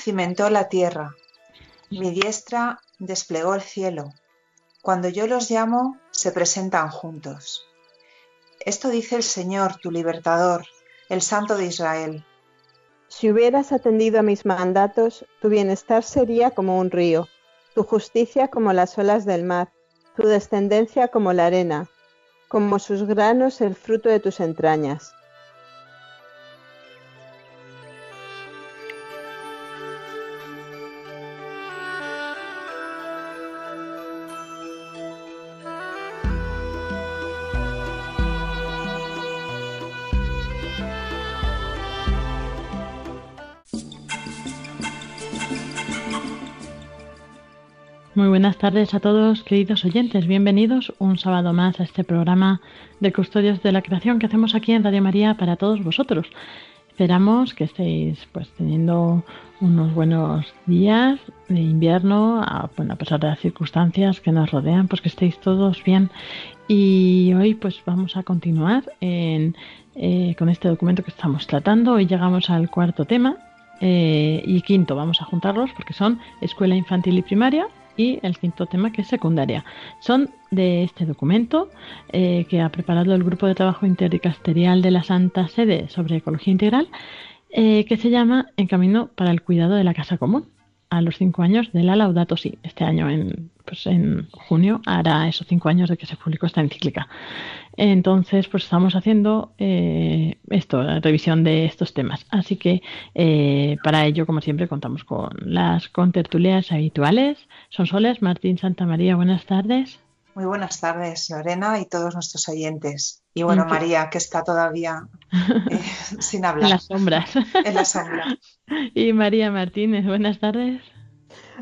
Cimentó la tierra, mi diestra desplegó el cielo. Cuando yo los llamo, se presentan juntos. Esto dice el Señor, tu libertador, el Santo de Israel. Si hubieras atendido a mis mandatos, tu bienestar sería como un río, tu justicia como las olas del mar, tu descendencia como la arena, como sus granos el fruto de tus entrañas. Muy buenas tardes a todos, queridos oyentes. Bienvenidos un sábado más a este programa de Custodios de la Creación que hacemos aquí en Radio María para todos vosotros. Esperamos que estéis pues teniendo unos buenos días de invierno, a, bueno, a pesar de las circunstancias que nos rodean, pues que estéis todos bien. Y hoy pues vamos a continuar en, eh, con este documento que estamos tratando. Hoy llegamos al cuarto tema eh, y quinto, vamos a juntarlos porque son escuela infantil y primaria y el quinto tema que es secundaria. Son de este documento eh, que ha preparado el Grupo de Trabajo Interdicasterial de la Santa Sede sobre Ecología Integral, eh, que se llama En Camino para el Cuidado de la Casa Común, a los cinco años de la Laudato Si. Este año, en, pues en junio, hará esos cinco años de que se publicó esta encíclica. Entonces, pues estamos haciendo eh, esto, la revisión de estos temas. Así que eh, para ello, como siempre, contamos con las contertulias habituales. Son Soles, Martín Santa María, buenas tardes. Muy buenas tardes, Lorena y todos nuestros oyentes. Y bueno, María, que está todavía eh, sin hablar. En las sombras. en la sombra. Y María Martínez, buenas tardes.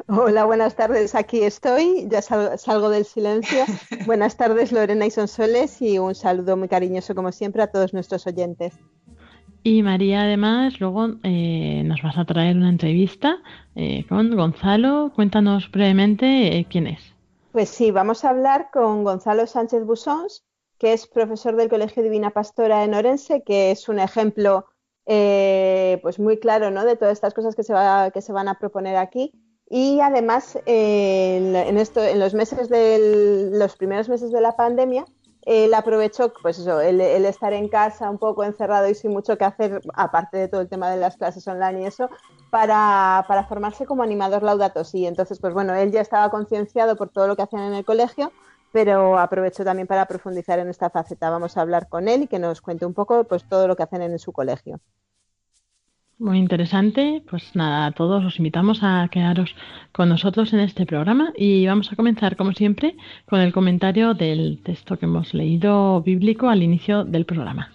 Hola, buenas tardes. Aquí estoy, ya salgo del silencio. Buenas tardes, Lorena y Sonsoles, y un saludo muy cariñoso, como siempre, a todos nuestros oyentes. Y María, además, luego eh, nos vas a traer una entrevista eh, con Gonzalo. Cuéntanos brevemente eh, quién es. Pues sí, vamos a hablar con Gonzalo Sánchez Busons, que es profesor del Colegio Divina Pastora en Orense, que es un ejemplo pues muy claro ¿no? de todas estas cosas que se, va, que se van a proponer aquí y además, en, esto, en los meses del, los primeros meses de la pandemia, él aprovechó, pues eso, el, estar en casa un poco encerrado y sin mucho que hacer, aparte de todo el tema de las clases online y eso, para, para formarse como animador laudato si. Entonces, pues bueno, él ya estaba concienciado por todo lo que hacían en el colegio, pero aprovechó también para profundizar en esta faceta. Vamos a hablar con él y que nos cuente un poco pues todo lo que hacen en su colegio. Muy interesante. Pues nada, a todos os invitamos a quedaros con nosotros en este programa y vamos a comenzar, como siempre, con el comentario del texto que hemos leído bíblico al inicio del programa.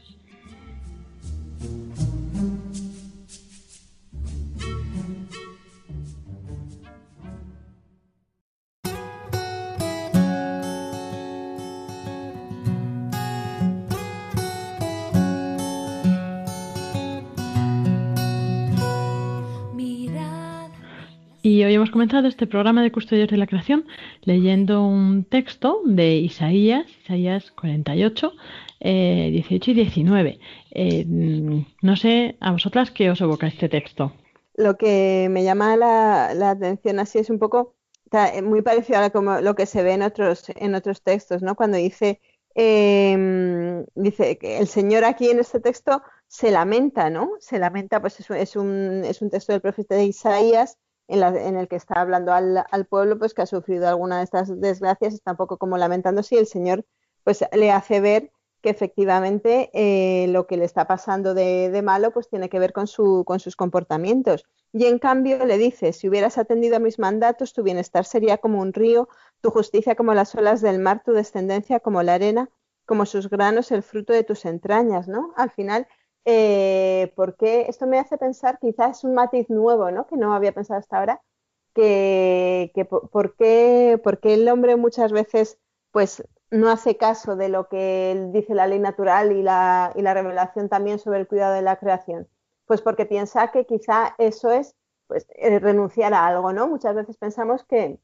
Y hoy hemos comenzado este programa de Custodios de la Creación leyendo un texto de Isaías, Isaías 48, 18 eh, y 19. Eh, no sé a vosotras qué os evoca este texto. Lo que me llama la, atención así es un poco muy parecido a lo que se ve en otros, en otros textos, ¿no? Cuando dice, em, dice que el Señor aquí en este texto se lamenta, ¿no? Se lamenta, pues es, es, un, es un texto del profeta de Isaías en, el que está hablando al, pueblo, pues que ha sufrido alguna de estas desgracias, está un poco como lamentándose y el Señor pues le hace ver que efectivamente eh, lo que le está pasando de, malo pues tiene que ver con, su, con sus comportamientos. Y en cambio le dice, si hubieras atendido a mis mandatos, tu bienestar sería como un río, tu justicia como las olas del mar, tu descendencia como la arena, como sus granos, el fruto de tus entrañas, ¿no? Al final, eh, porque esto me hace pensar, quizás es un matiz nuevo, ¿no? Que no había pensado hasta ahora, que, que por, qué, el hombre muchas veces pues no hace caso de lo que dice la ley natural y la, y la revelación también sobre el cuidado de la creación? Pues porque piensa que quizá eso es pues, eh, renunciar a algo, ¿no? Muchas veces pensamos que,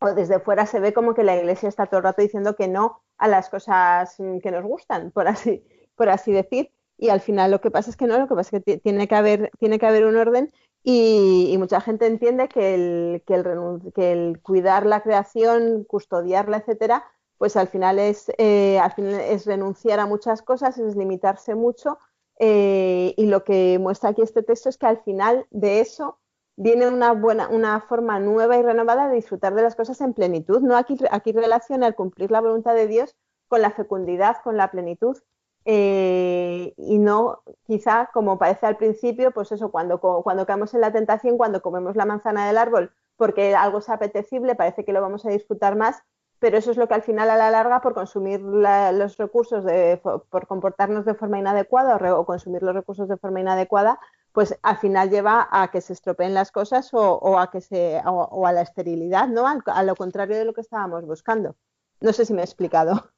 o desde fuera se ve como que la iglesia está todo el rato diciendo que no a las cosas que nos gustan, por así, por así decir. Y al final lo que pasa es que no, lo que pasa es que tiene que haber, tiene que haber un orden y, mucha gente entiende que el, que, el, cuidar la creación, custodiarla, etcétera, pues al final es, eh, al final es renunciar a muchas cosas, es limitarse mucho. Eh, y lo que muestra aquí este texto es que al final de eso viene una buena, una forma nueva y renovada de disfrutar de las cosas en plenitud. ¿no? Aquí, aquí relaciona el cumplir la voluntad de Dios con la fecundidad, con la plenitud. Eh, y no quizá como parece al principio, pues eso, cuando, cuando caemos en la tentación, cuando comemos la manzana del árbol, porque algo es apetecible, parece que lo vamos a disfrutar más, pero eso es lo que al final a la larga por consumir los recursos, de, por, comportarnos de forma inadecuada o, consumir los recursos de forma inadecuada, pues al final lleva a que se estropeen las cosas o, a que se o, a la esterilidad, ¿no? a lo contrario de lo que estábamos buscando. No sé si me he explicado.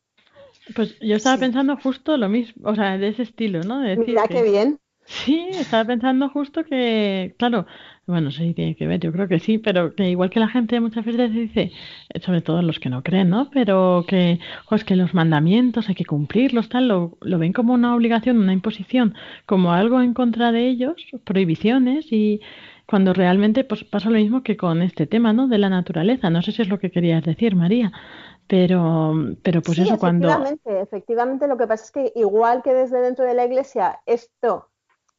Pues yo estaba pensando justo lo mismo, o sea, de ese estilo, ¿no? Mira qué bien. Sí, estaba pensando justo que, claro, bueno, sí tiene que ver, yo creo que sí, pero que igual que la gente muchas veces dice, eh, sobre todo los que no creen, ¿no? Pero que, pues que los mandamientos hay que cumplirlos, tal, lo, lo ven como una obligación, una imposición, como algo en contra de ellos, prohibiciones y cuando realmente pues pasa lo mismo que con este tema, ¿no? De la naturaleza. No sé si es lo que querías decir, María. Pero, pero pues eso cuando... Efectivamente, efectivamente, lo que pasa es que igual que desde dentro de la iglesia esto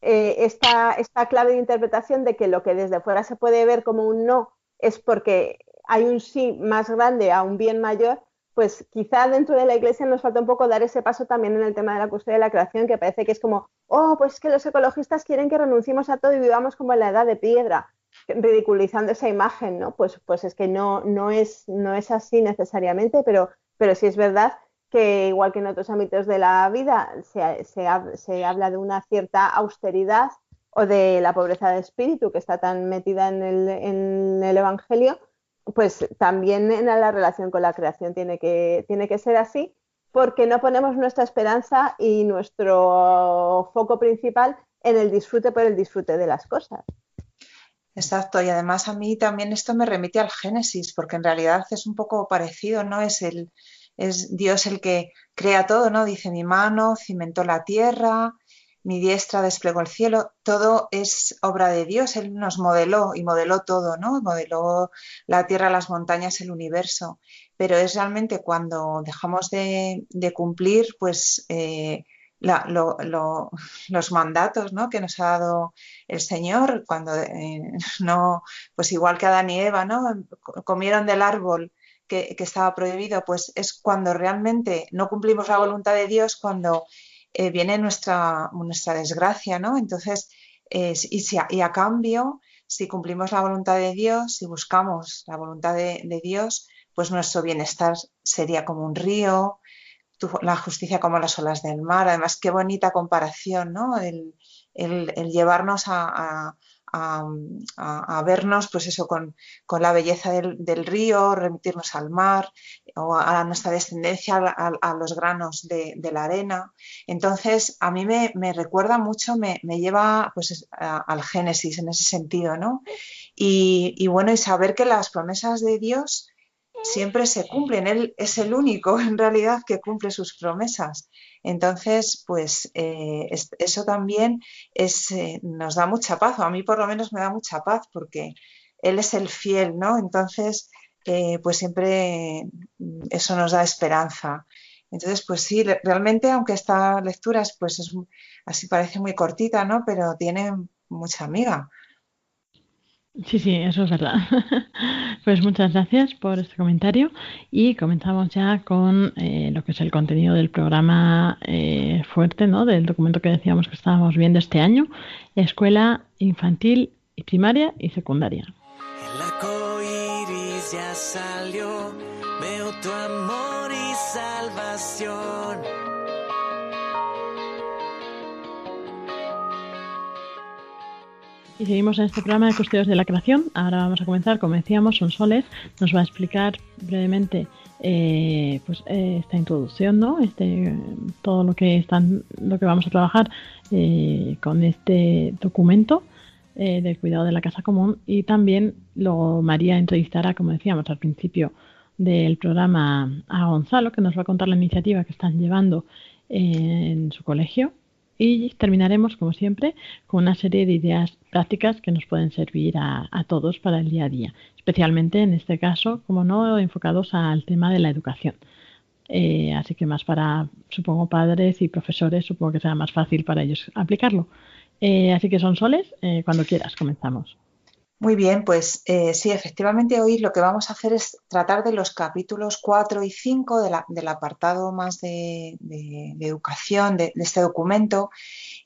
eh, esta, clave de interpretación de que lo que desde fuera se puede ver como un no es porque hay un sí más grande a un bien mayor, pues quizá dentro de la iglesia nos falta un poco dar ese paso también en el tema de la custodia de la creación, que parece que es como, oh, pues que los ecologistas quieren que renunciemos a todo y vivamos como en la edad de piedra, ridiculizando esa imagen, ¿no? Pues, pues es que no, no, es, no es así necesariamente, pero, pero sí es verdad que igual que en otros ámbitos de la vida se, habla de una cierta austeridad o de la pobreza de espíritu que está tan metida en el, Evangelio, pues también en la relación con la creación tiene que, tiene que ser así, porque no ponemos nuestra esperanza y nuestro foco principal en el disfrute por el disfrute de las cosas. Exacto, y además a mí también esto me remite al Génesis, porque en realidad es un poco parecido, ¿no? Es el, es Dios el que crea todo, ¿no? Dice mi mano cimentó la tierra, mi diestra desplegó el cielo, todo es obra de Dios, Él nos modeló y modeló todo, ¿no? Modeló la tierra, las montañas, el universo, pero es realmente cuando dejamos de, cumplir, pues... Eh, los mandatos ¿no? que nos ha dado el Señor cuando eh, no, pues igual que Adán y Eva, ¿no? comieron del árbol que, estaba prohibido, pues es cuando realmente no cumplimos la voluntad de Dios, cuando eh, viene nuestra, nuestra desgracia, ¿no? Entonces, y, si y, a cambio, si cumplimos la voluntad de Dios, si buscamos la voluntad de, Dios, pues nuestro bienestar sería como un río, la justicia como las olas del mar. Además, qué bonita comparación, ¿no? El, llevarnos a, a, vernos, pues eso, con, la belleza del, río, remitirnos al mar o a nuestra descendencia, a, los granos de, la arena. Entonces, a mí me, recuerda mucho, me, lleva pues al Génesis en ese sentido, ¿no? Y, bueno, y saber que las promesas de Dios siempre se cumplen. Él es el único en realidad que cumple sus promesas. Entonces, pues eh, eso también eh, nos da mucha paz, o a mí por lo menos me da mucha paz porque Él es el fiel, ¿no? Entonces, eh, pues siempre mm, eso nos da esperanza. Entonces, pues sí, realmente, aunque esta lectura pues es, así parece muy cortita, ¿no? Pero tiene mucha amiga. Sí, sí, eso es verdad. pues muchas gracias por este comentario y comenzamos ya con eh, lo que es el contenido del programa eh, fuerte, ¿no? Del documento que decíamos que estábamos viendo este año, Escuela Infantil y Primaria y Secundaria. El iris ya salió, veo tu amor y salvación. Y seguimos en este programa de Custodios de la Creación. Ahora vamos a comenzar, como decíamos, Son Soles nos va a explicar brevemente eh, pues, eh, esta introducción, ¿no? Este, todo lo que, están, lo que vamos a trabajar eh, con este documento del cuidado de la casa común. Y también lo María entrevistará, como decíamos al principio del programa, a Gonzalo, que nos va a contar la iniciativa que están llevando en su colegio y terminaremos, como siempre, con una serie de ideas prácticas que nos pueden servir a, todos para el día a día, especialmente en este caso, como no, enfocados al tema de la educación. Eh, así que más para, supongo, padres y profesores, supongo que será más fácil para ellos aplicarlo. Eh, así que son soles, eh, cuando quieras, comenzamos. Muy bien, pues sí, efectivamente hoy lo que vamos a hacer es tratar de los capítulos 4 y 5 del apartado más de, educación de, este documento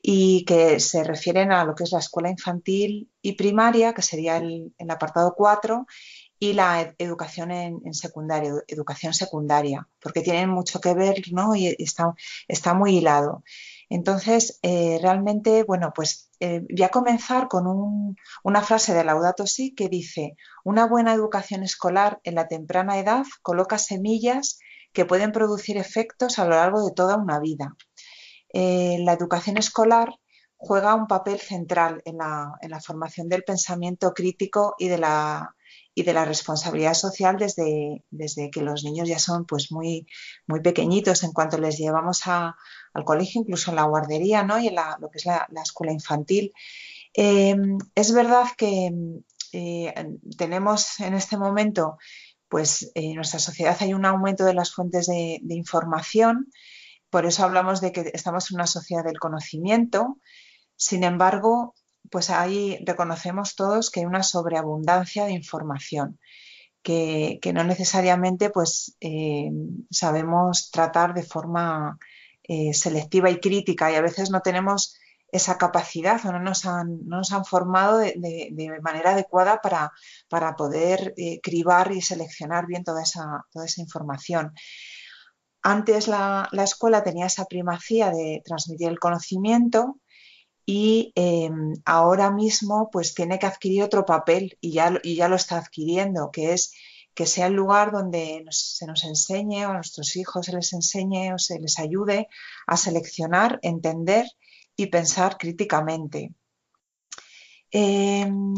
y que se refieren a lo que es la escuela infantil y primaria, que sería el, apartado 4, y la educación en, secundaria, educación secundaria, porque tienen mucho que ver ¿no? y está, está muy hilado. Entonces, eh, realmente, bueno, pues eh, voy a comenzar con una frase de Laudato Si que dice, una buena educación escolar en la temprana edad coloca semillas que pueden producir efectos a lo largo de toda una vida. Eh, la educación escolar juega un papel central en la, formación del pensamiento crítico y de la, y de la responsabilidad social desde, desde, que los niños ya son pues muy, muy pequeñitos en cuanto les llevamos a, al colegio, incluso en la guardería ¿no? y en lo que es la, escuela infantil. Eh, es verdad que eh, tenemos en este momento, pues en nuestra sociedad hay un aumento de las fuentes de, información, por eso hablamos de que estamos en una sociedad del conocimiento. Sin embargo, pues ahí reconocemos todos que hay una sobreabundancia de información. Que, no necesariamente pues, eh, sabemos tratar de forma eh, selectiva y crítica y a veces no tenemos esa capacidad o no nos han, nos han formado de, manera adecuada para, para poder eh, cribar y seleccionar bien toda esa, toda esa información. Antes la, escuela tenía esa primacía de transmitir el conocimiento y em, ahora mismo pues tiene que adquirir otro papel y ya, y ya lo está adquiriendo, que es que sea el lugar donde se nos enseñe o a nuestros hijos se les enseñe o se les ayude a seleccionar, entender y pensar críticamente. Em,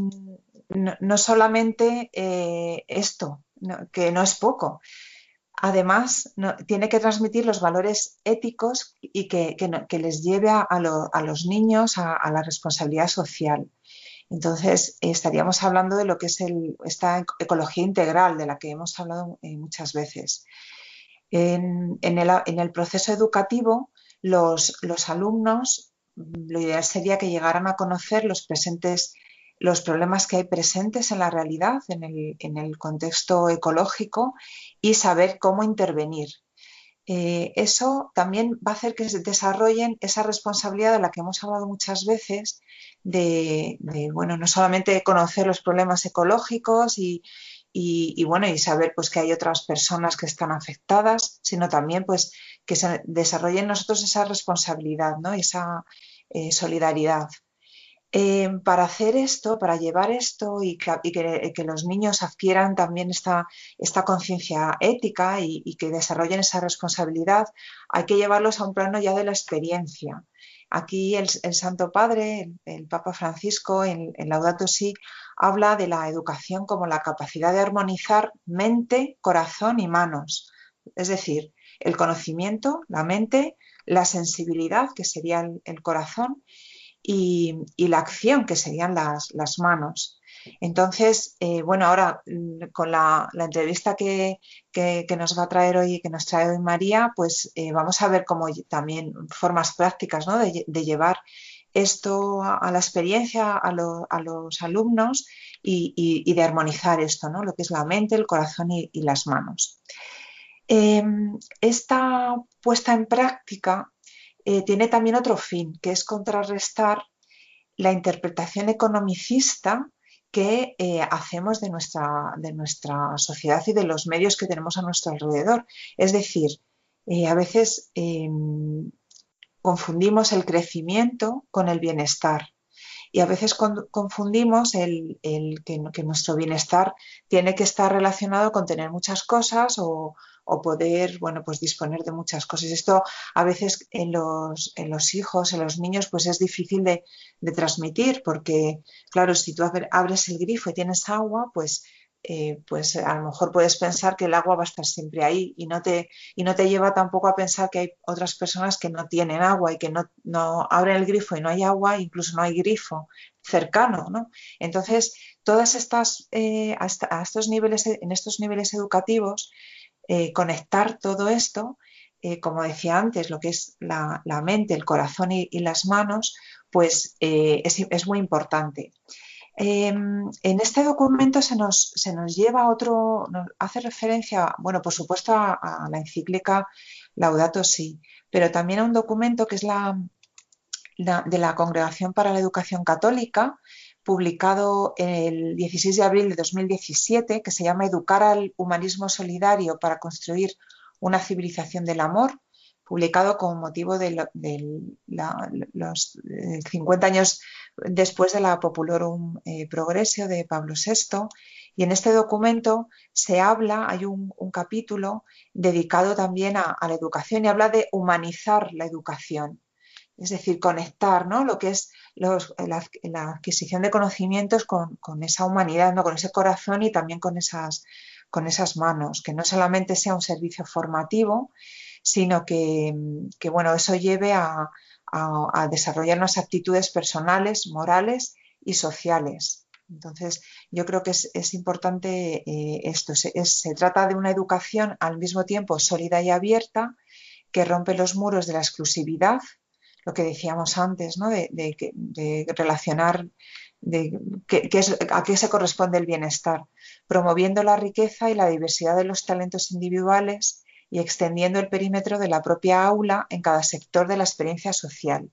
no, solamente eh, esto, que no es poco. Además, tiene que transmitir los valores éticos y que, les lleve a, los niños a la responsabilidad social. Entonces, estaríamos hablando de lo que es esta ecología integral de la que hemos hablado eh, muchas veces. En, el, proceso educativo, los, alumnos, lo ideal sería que llegaran a conocer los presentes los problemas que hay presentes en la realidad, en el, contexto ecológico y saber cómo intervenir. Eh, eso también va a hacer que se desarrollen esa responsabilidad de la que hemos hablado muchas veces, de, bueno, no solamente conocer los problemas ecológicos y, bueno, y saber pues que hay otras personas que están afectadas, sino también pues que se desarrolle en nosotros esa responsabilidad, ¿no? esa eh, solidaridad. Eh, para hacer esto, para llevar esto y, que, los niños adquieran también esta, esta conciencia ética y, que desarrollen esa responsabilidad, hay que llevarlos a un plano ya de la experiencia. Aquí el, Santo Padre, el, Papa Francisco, en, Laudato Si, habla de la educación como la capacidad de armonizar mente, corazón y manos. Es decir, el conocimiento, la mente, la sensibilidad, que sería el, corazón, y, la acción, que serían las manos. Entonces, eh, bueno, ahora mm, con la, entrevista que, nos va a traer hoy, que nos trae hoy María, pues eh, vamos a ver cómo también formas prácticas de, llevar esto a, la experiencia, a, los alumnos y, de armonizar esto, ¿no? lo que es la mente, el corazón y, las manos. Em, esta puesta en práctica eh, tiene también otro fin, que es contrarrestar la interpretación economicista que eh, hacemos de nuestra, de nuestra sociedad y de los medios que tenemos a nuestro alrededor. Es decir, eh, a veces em, confundimos el crecimiento con el bienestar. Y a veces confundimos el, que, nuestro bienestar tiene que estar relacionado con tener muchas cosas o, poder, bueno, pues disponer de muchas cosas. Esto a veces en los, en los hijos, en los niños, pues es difícil de, de transmitir porque, claro, si tú abres el grifo y tienes agua, pues eh, pues a lo mejor puedes pensar que el agua va a estar siempre ahí y no te, y no te lleva tampoco a pensar que hay otras personas que no tienen agua y que no, no abren el grifo y no hay agua, incluso no hay grifo cercano, ¿no? Entonces, todas estas, eh, a, estos niveles, en estos niveles educativos, eh, conectar todo esto, como decía antes, lo que es la, mente, el corazón y, las manos, pues es, es muy importante. Em, en este documento se nos, se nos lleva otro, hace referencia, bueno, por supuesto a, la encíclica Laudato Si, pero también a un documento que es la, de la Congregación para la Educación Católica, publicado el 16 de abril de 2017, que se llama Educar al Humanismo Solidario para construir una civilización del amor, publicado con motivo de, los 50 años después de la Populorum eh, Progressio de Pablo VI. Y en este documento se habla, hay un, capítulo dedicado también a, la educación y habla de humanizar la educación, es decir, conectar ¿no? lo que es la, adquisición de conocimientos con, esa humanidad, ¿no? con ese corazón y también con esas, con esas manos, que no solamente sea un servicio formativo, sino que, bueno, eso lleve a, desarrollar unas actitudes personales, morales y sociales. Entonces, yo creo que es, importante eh, esto. Se, trata de una educación al mismo tiempo sólida y abierta que rompe los muros de la exclusividad, lo que decíamos antes, ¿no? de, relacionar de, a qué se corresponde el bienestar, promoviendo la riqueza y la diversidad de los talentos individuales y extendiendo el perímetro de la propia aula en cada sector de la experiencia social,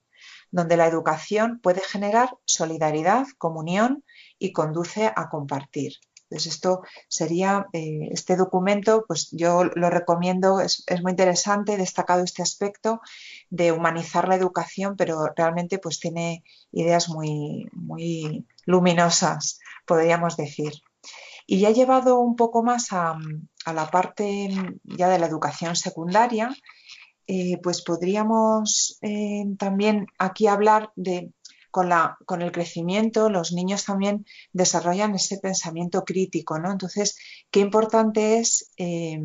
donde la educación puede generar solidaridad, comunión y conduce a compartir. Entonces, esto sería, eh, este documento, pues yo lo recomiendo, es, muy interesante, destacado este aspecto de humanizar la educación, pero realmente pues tiene ideas muy, muy luminosas, podríamos decir. Y ya llevado un poco más a, la parte ya de la educación secundaria, eh, pues podríamos eh, también aquí hablar de con, el crecimiento, los niños también desarrollan ese pensamiento crítico, ¿no? Entonces, qué importante es eh,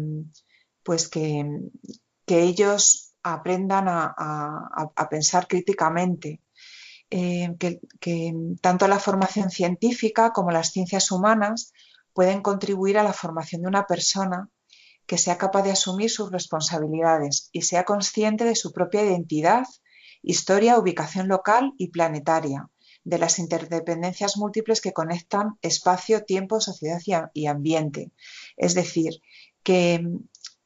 pues que, ellos aprendan a, pensar críticamente, que, que, tanto la formación científica como las ciencias humanas pueden contribuir a la formación de una persona que sea capaz de asumir sus responsabilidades y sea consciente de su propia identidad, historia, ubicación local y planetaria, de las interdependencias múltiples que conectan espacio, tiempo, sociedad y ambiente. Es decir, que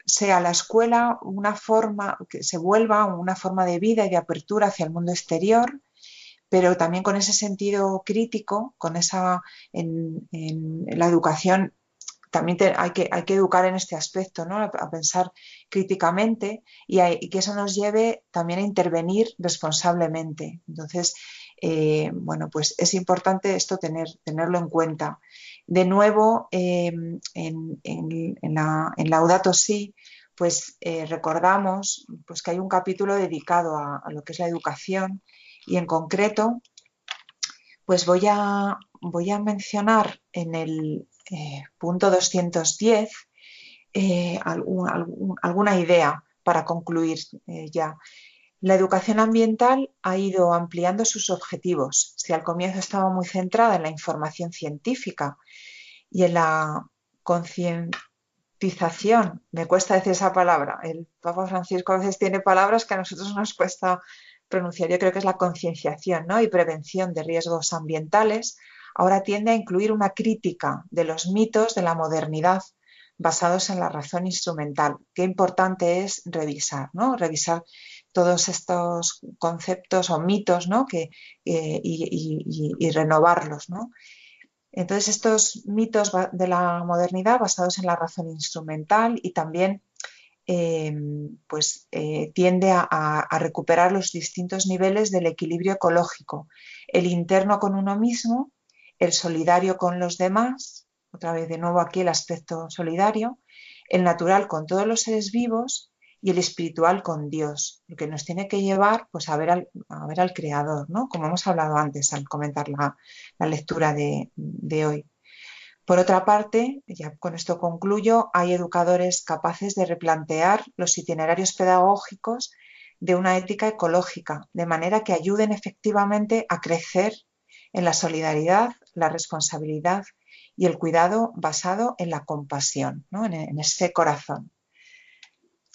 sea la escuela una forma, que se vuelva una forma de vida y de apertura hacia el mundo exterior, pero también con ese sentido crítico, con esa en, la educación también hay, que, hay que educar en este aspecto, ¿no? a, pensar críticamente y, que eso nos lleve también a intervenir responsablemente. Entonces, eh, bueno, pues es importante esto tener, tenerlo en cuenta. De nuevo, eh, en, en, la, en Laudato pues eh, recordamos pues, que hay un capítulo dedicado a, lo que es la educación y en concreto, pues voy a, voy a mencionar en el eh, punto 210 eh, alguna idea para concluir eh, ya. La educación ambiental ha ido ampliando sus objetivos. Si al comienzo estaba muy centrada en la información científica y en la concientización, me cuesta decir esa palabra, el Papa Francisco a veces tiene palabras que a nosotros nos cuesta pronunciaría creo que es la concienciación ¿no? y prevención de riesgos ambientales, ahora tiende a incluir una crítica de los mitos de la modernidad basados en la razón instrumental. Qué importante es revisar, ¿no? Revisar todos estos conceptos o mitos ¿no? eh, y, renovarlos. ¿no? Entonces, estos mitos de la modernidad basados en la razón instrumental y también eh, pues, eh, tiende a, recuperar los distintos niveles del equilibrio ecológico, el interno con uno mismo, el solidario con los demás, otra vez de nuevo aquí el aspecto solidario, el natural con todos los seres vivos y el espiritual con Dios, lo que nos tiene que llevar pues, a, ver al, a ver al Creador, ¿no? como hemos hablado antes al comentar la, lectura de, de hoy. Por otra parte, ya con esto concluyo, hay educadores capaces de replantear los itinerarios pedagógicos de una ética ecológica, de manera que ayuden efectivamente a crecer en la solidaridad, la responsabilidad y el cuidado basado en la compasión, ¿no? en, ese corazón.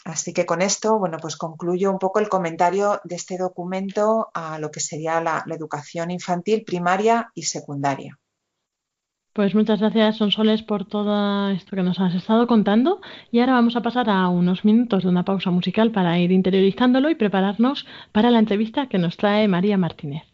Así que con esto, bueno, pues concluyo un poco el comentario de este documento a lo que sería la, educación infantil primaria y secundaria. Pues muchas gracias, Sonsoles, por todo esto que nos has estado contando. Y ahora vamos a pasar a unos minutos de una pausa musical para ir interiorizándolo y prepararnos para la entrevista que nos trae María Martínez.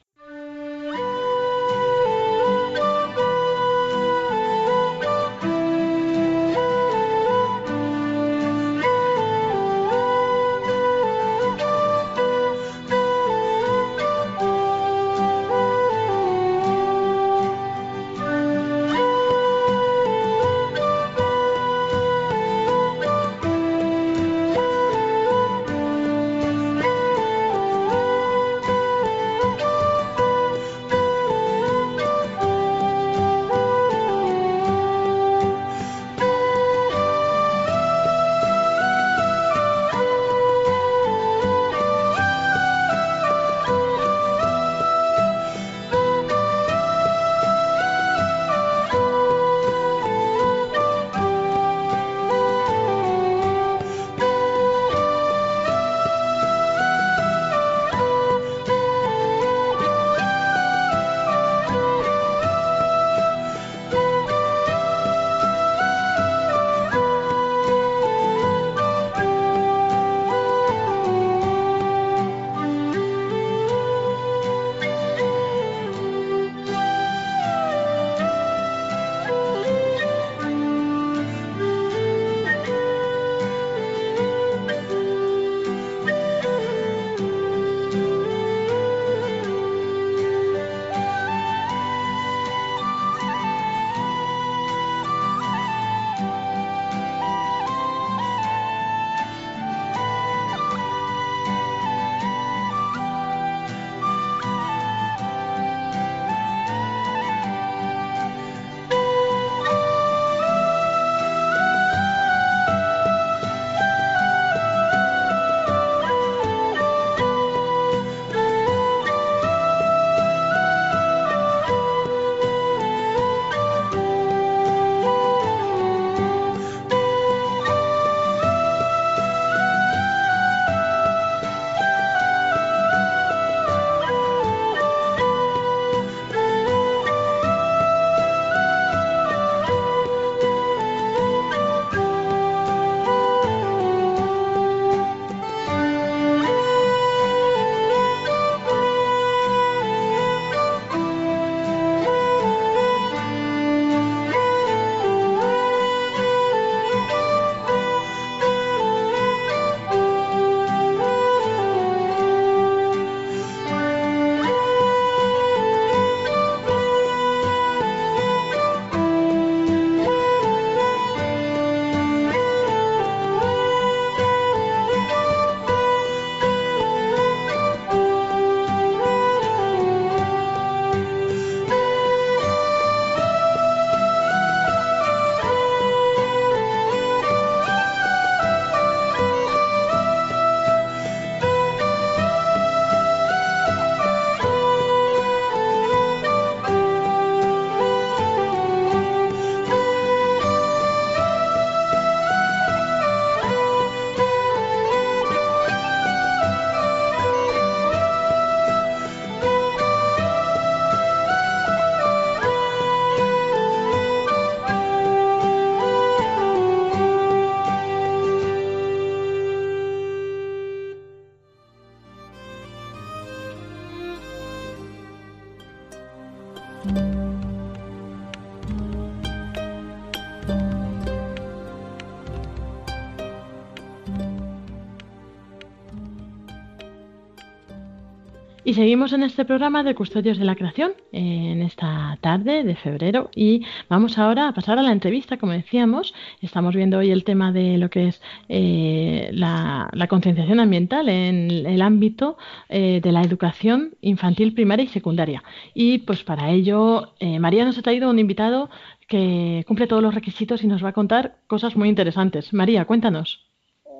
Seguimos en este programa de Custodios de la Creación en esta tarde de febrero y vamos ahora a pasar a la entrevista, como decíamos. Estamos viendo hoy el tema de lo que es eh, la, concienciación ambiental en el ámbito eh, de la educación infantil, primaria y secundaria. Y pues para ello, eh, María nos ha traído un invitado que cumple todos los requisitos y nos va a contar cosas muy interesantes. María, cuéntanos.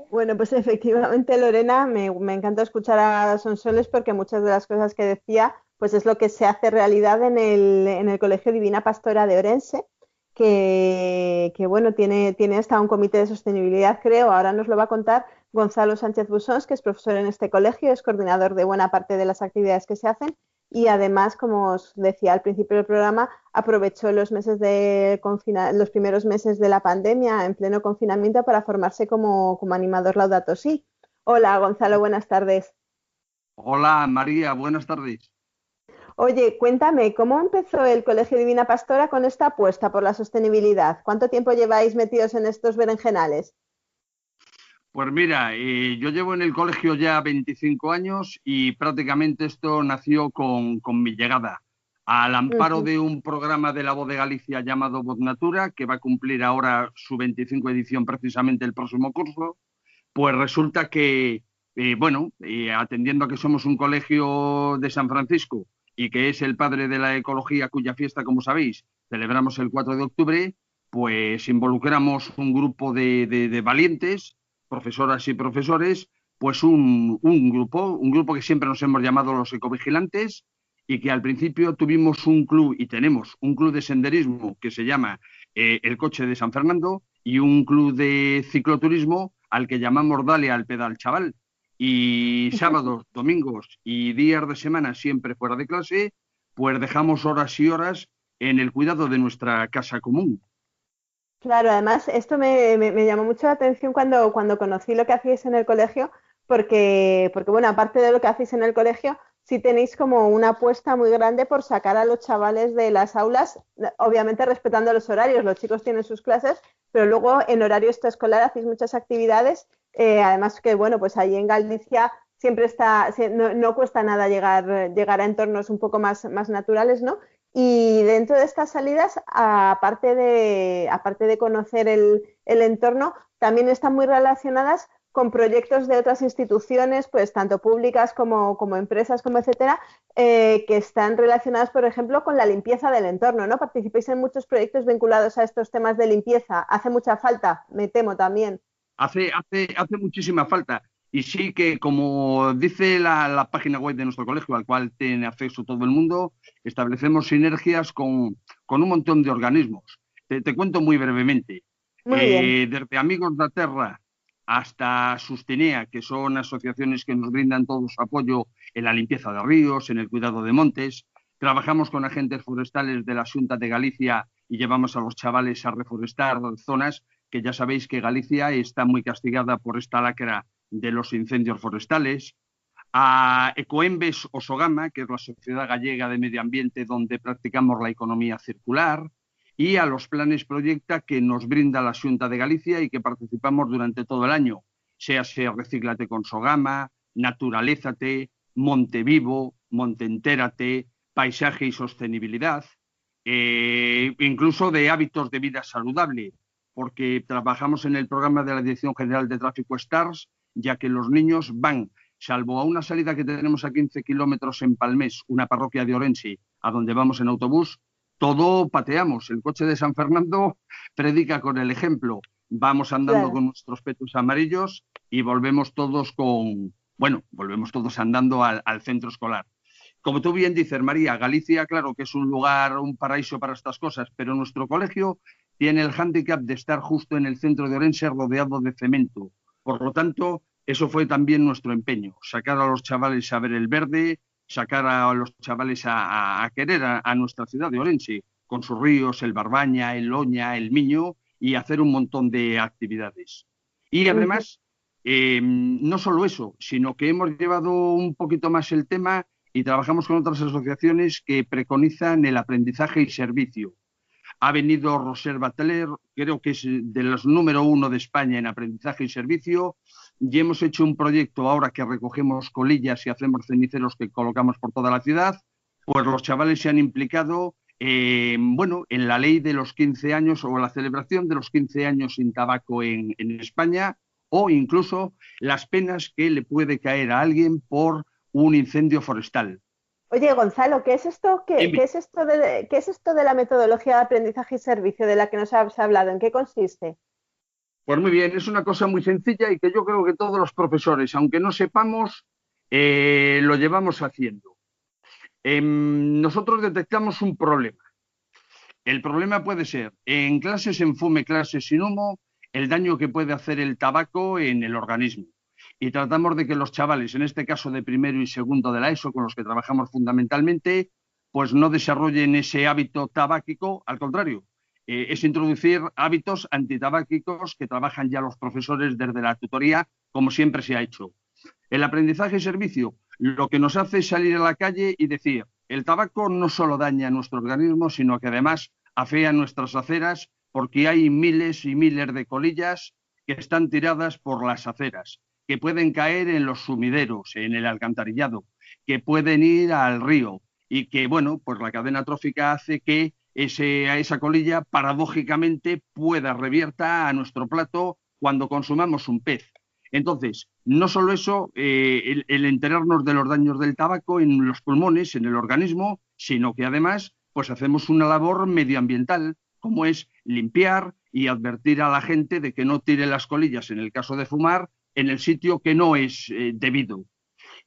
Bueno, pues efectivamente, Lorena, me, encanta escuchar a Sonsoles porque muchas de las cosas que decía, pues es lo que se hace realidad en el, en el Colegio Divina Pastora de Orense, que, bueno, tiene, tiene hasta un comité de sostenibilidad, creo, ahora nos lo va a contar Gonzalo Sánchez Busons, que es profesor en este colegio, es coordinador de buena parte de las actividades que se hacen y además, como os decía al principio del programa, aprovechó los meses de los primeros meses de la pandemia en pleno confinamiento para formarse como, como animador Laudato Si. Hola, Gonzalo, buenas tardes. Hola, María, buenas tardes. Oye, cuéntame, ¿cómo empezó el Colegio Divina Pastora con esta apuesta por la sostenibilidad? ¿Cuánto tiempo lleváis metidos en estos berenjenales? Pues mira, eh, yo llevo en el colegio ya 25 años y prácticamente esto nació con, mi llegada. Al amparo de un programa de la Voz de Galicia llamado Voz Natura, que va a cumplir ahora su 25 edición precisamente el próximo curso, pues resulta que, eh, bueno, eh, atendiendo a que somos un colegio de San Francisco y que es el padre de la ecología cuya fiesta, como sabéis, celebramos el 4 de octubre, pues involucramos un grupo de valientes profesoras y profesores, pues un, grupo, un grupo que siempre nos hemos llamado los ecovigilantes y que al principio tuvimos un club y tenemos un club de senderismo que se llama eh, El Coche de San Fernando y un club de cicloturismo al que llamamos Dale al Pedal Chaval. Y sábados, domingos y días de semana siempre fuera de clase, pues dejamos horas y horas en el cuidado de nuestra casa común. Claro, además esto me, llamó mucho la atención cuando, cuando conocí lo que hacéis en el colegio, porque, porque, bueno, aparte de lo que hacéis en el colegio, sí tenéis como una apuesta muy grande por sacar a los chavales de las aulas, obviamente respetando los horarios, los chicos tienen sus clases, pero luego en horario extraescolar hacéis muchas actividades, eh, además que, bueno, pues ahí en Galicia siempre está, no, no, cuesta nada llegar, llegar a entornos un poco más, más naturales, ¿no? Y dentro de estas salidas, aparte de, aparte de conocer el, entorno, también están muy relacionadas con proyectos de otras instituciones, pues tanto públicas como, como empresas, como etcétera, eh, que están relacionadas, por ejemplo, con la limpieza del entorno, ¿no? Participáis en muchos proyectos vinculados a estos temas de limpieza. Hace mucha falta, me temo también. Hace, hace, hace muchísima falta. Y sí que, como dice la, página web de nuestro colegio, al cual tiene acceso todo el mundo, establecemos sinergias con, un montón de organismos. Te, cuento muy brevemente. Eh, desde Amigos de la Tierra hasta Sustenea, que son asociaciones que nos brindan todo su apoyo en la limpieza de ríos, en el cuidado de montes. Trabajamos con agentes forestales de la Junta de Galicia y llevamos a los chavales a reforestar zonas que ya sabéis que Galicia está muy castigada por esta lacra de los incendios forestales, a Ecoembes Osogama, que es la Sociedad Gallega de Medio Ambiente donde practicamos la economía circular, y a los planes Proyecta que nos brinda la Junta de Galicia y que participamos durante todo el año, sea sea Recíclate con Sogama, Naturalezate, Monte Vivo, Monte Entérate, Paisaje y Sostenibilidad, eh, incluso de hábitos de vida saludable, porque trabajamos en el programa de la Dirección General de Tráfico STARS ya que los niños van, salvo a una salida que tenemos a 15 kilómetros en Palmés, una parroquia de Orense, a donde vamos en autobús, todo pateamos. El coche de San Fernando predica con el ejemplo. Vamos andando con nuestros petos amarillos y volvemos todos con, bueno, volvemos todos andando al, al, centro escolar. Como tú bien dices, María, Galicia, claro que es un lugar, un paraíso para estas cosas, pero nuestro colegio tiene el hándicap de estar justo en el centro de Orense rodeado de cemento. Por lo tanto, eso fue también nuestro empeño, sacar a los chavales a ver el verde, sacar a los chavales a, querer a, nuestra ciudad de Orense, con sus ríos, el Barbaña, el Loña, el Miño, y hacer un montón de actividades. Y además, em, no solo eso, sino que hemos llevado un poquito más el tema y trabajamos con otras asociaciones que preconizan el aprendizaje y servicio. Ha venido Roser Bateler, creo que es de los número uno de España en aprendizaje y servicio, y hemos hecho un proyecto ahora que recogemos colillas y hacemos ceniceros que colocamos por toda la ciudad, pues los chavales se han implicado eh, bueno, en la ley de los 15 años o la celebración de los 15 años sin tabaco en, España o incluso las penas que le puede caer a alguien por un incendio forestal. Oye, Gonzalo, ¿qué es esto? ¿Qué, es esto de, ¿Qué es esto de la metodología de aprendizaje y servicio de la que nos has hablado? ¿En qué consiste? Pues muy bien, es una cosa muy sencilla y que yo creo que todos los profesores, aunque no sepamos, eh, lo llevamos haciendo. Em, nosotros detectamos un problema. El problema puede ser en clases en fume, clases sin humo, el daño que puede hacer el tabaco en el organismo. Y tratamos de que los chavales, en este caso de primero y segundo de la ESO, con los que trabajamos fundamentalmente, pues no desarrollen ese hábito tabáquico, al contrario, eh, es introducir hábitos antitabáquicos que trabajan ya los profesores desde la tutoría, como siempre se ha hecho. El aprendizaje y servicio lo que nos hace es salir a la calle y decir, el tabaco no solo daña nuestro organismo, sino que además afea nuestras aceras porque hay miles y miles de colillas que están tiradas por las aceras, que pueden caer en los sumideros, en el alcantarillado, que pueden ir al río y que, bueno, pues la cadena trófica hace que ese, esa colilla paradójicamente pueda revierta a nuestro plato cuando consumamos un pez. Entonces, no solo eso, eh, el, enterarnos de los daños del tabaco en los pulmones, en el organismo, sino que además, pues hacemos una labor medioambiental, como es limpiar y advertir a la gente de que no tire las colillas, en el caso de fumar, en el sitio que no es eh, debido.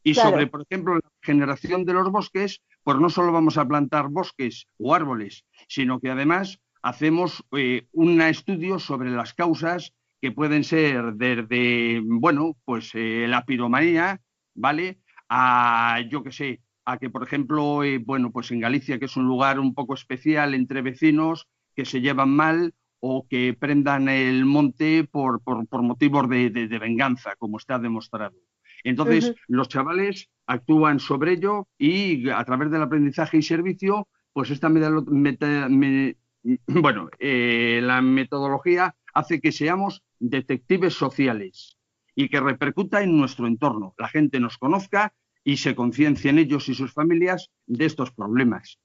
Y sobre, por ejemplo, la generación de los bosques, pues no solo vamos a plantar bosques o árboles, sino que además hacemos eh, un estudio sobre las causas que pueden ser desde, bueno, pues eh, la piromanía, ¿vale? A, yo qué sé, a que, por ejemplo, eh, bueno, pues en Galicia, que es un lugar un poco especial entre vecinos que se llevan mal o que prendan el monte por, por, motivos de, venganza, como está demostrado. Entonces, los chavales actúan sobre ello y a través del aprendizaje y servicio, pues esta bueno, eh, la metodología hace que seamos detectives sociales y que repercuta en nuestro entorno. La gente nos conozca y se conciencie en ellos y sus familias de estos problemas.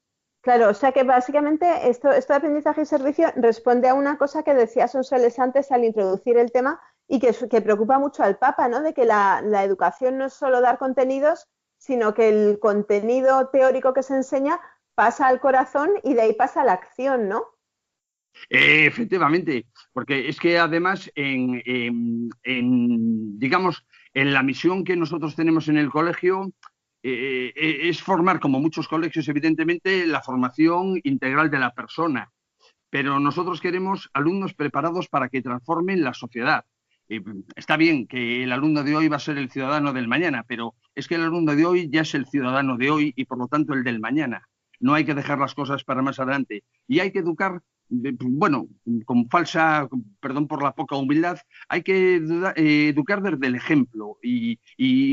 Claro, o sea que básicamente esto, esto de aprendizaje y servicio responde a una cosa que decía Sonsoles antes al introducir el tema y que, preocupa mucho al Papa, ¿no? De que la, educación no es solo dar contenidos, sino que el contenido teórico que se enseña pasa al corazón y de ahí pasa a la acción, ¿no? efectivamente, porque es que además, en, digamos, en la misión que nosotros tenemos en el colegio, eh, eh, es formar, como muchos colegios, evidentemente, la formación integral de la persona. Pero nosotros queremos alumnos preparados para que transformen la sociedad. está bien que el alumno de hoy va a ser el ciudadano del mañana, pero es que el alumno de hoy ya es el ciudadano de hoy y por lo tanto el del mañana. No hay que dejar las cosas para más adelante. Y hay que educar bueno, con falsa, perdón por la poca humildad, hay que eh, educar desde el ejemplo. Y,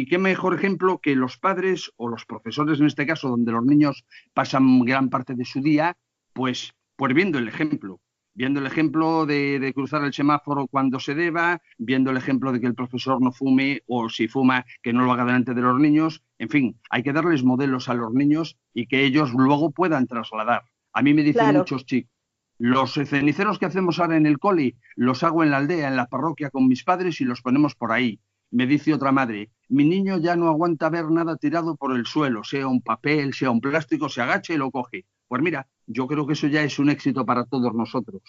qué mejor ejemplo que los padres o los profesores, en este caso, donde los niños pasan gran parte de su día, pues, pues viendo el ejemplo. Viendo el ejemplo de, cruzar el semáforo cuando se deba, viendo el ejemplo de que el profesor no fume o si fuma, que no lo haga delante de los niños. En fin, hay que darles modelos a los niños y que ellos luego puedan trasladar. A mí me dicen muchos chicos, los ceniceros que hacemos ahora en el coli los hago en la aldea, en la parroquia con mis padres y los ponemos por ahí. Me dice otra madre, mi niño ya no aguanta ver nada tirado por el suelo, sea un papel, sea un plástico, se agacha y lo coge. Pues mira, yo creo que eso ya es un éxito para todos nosotros.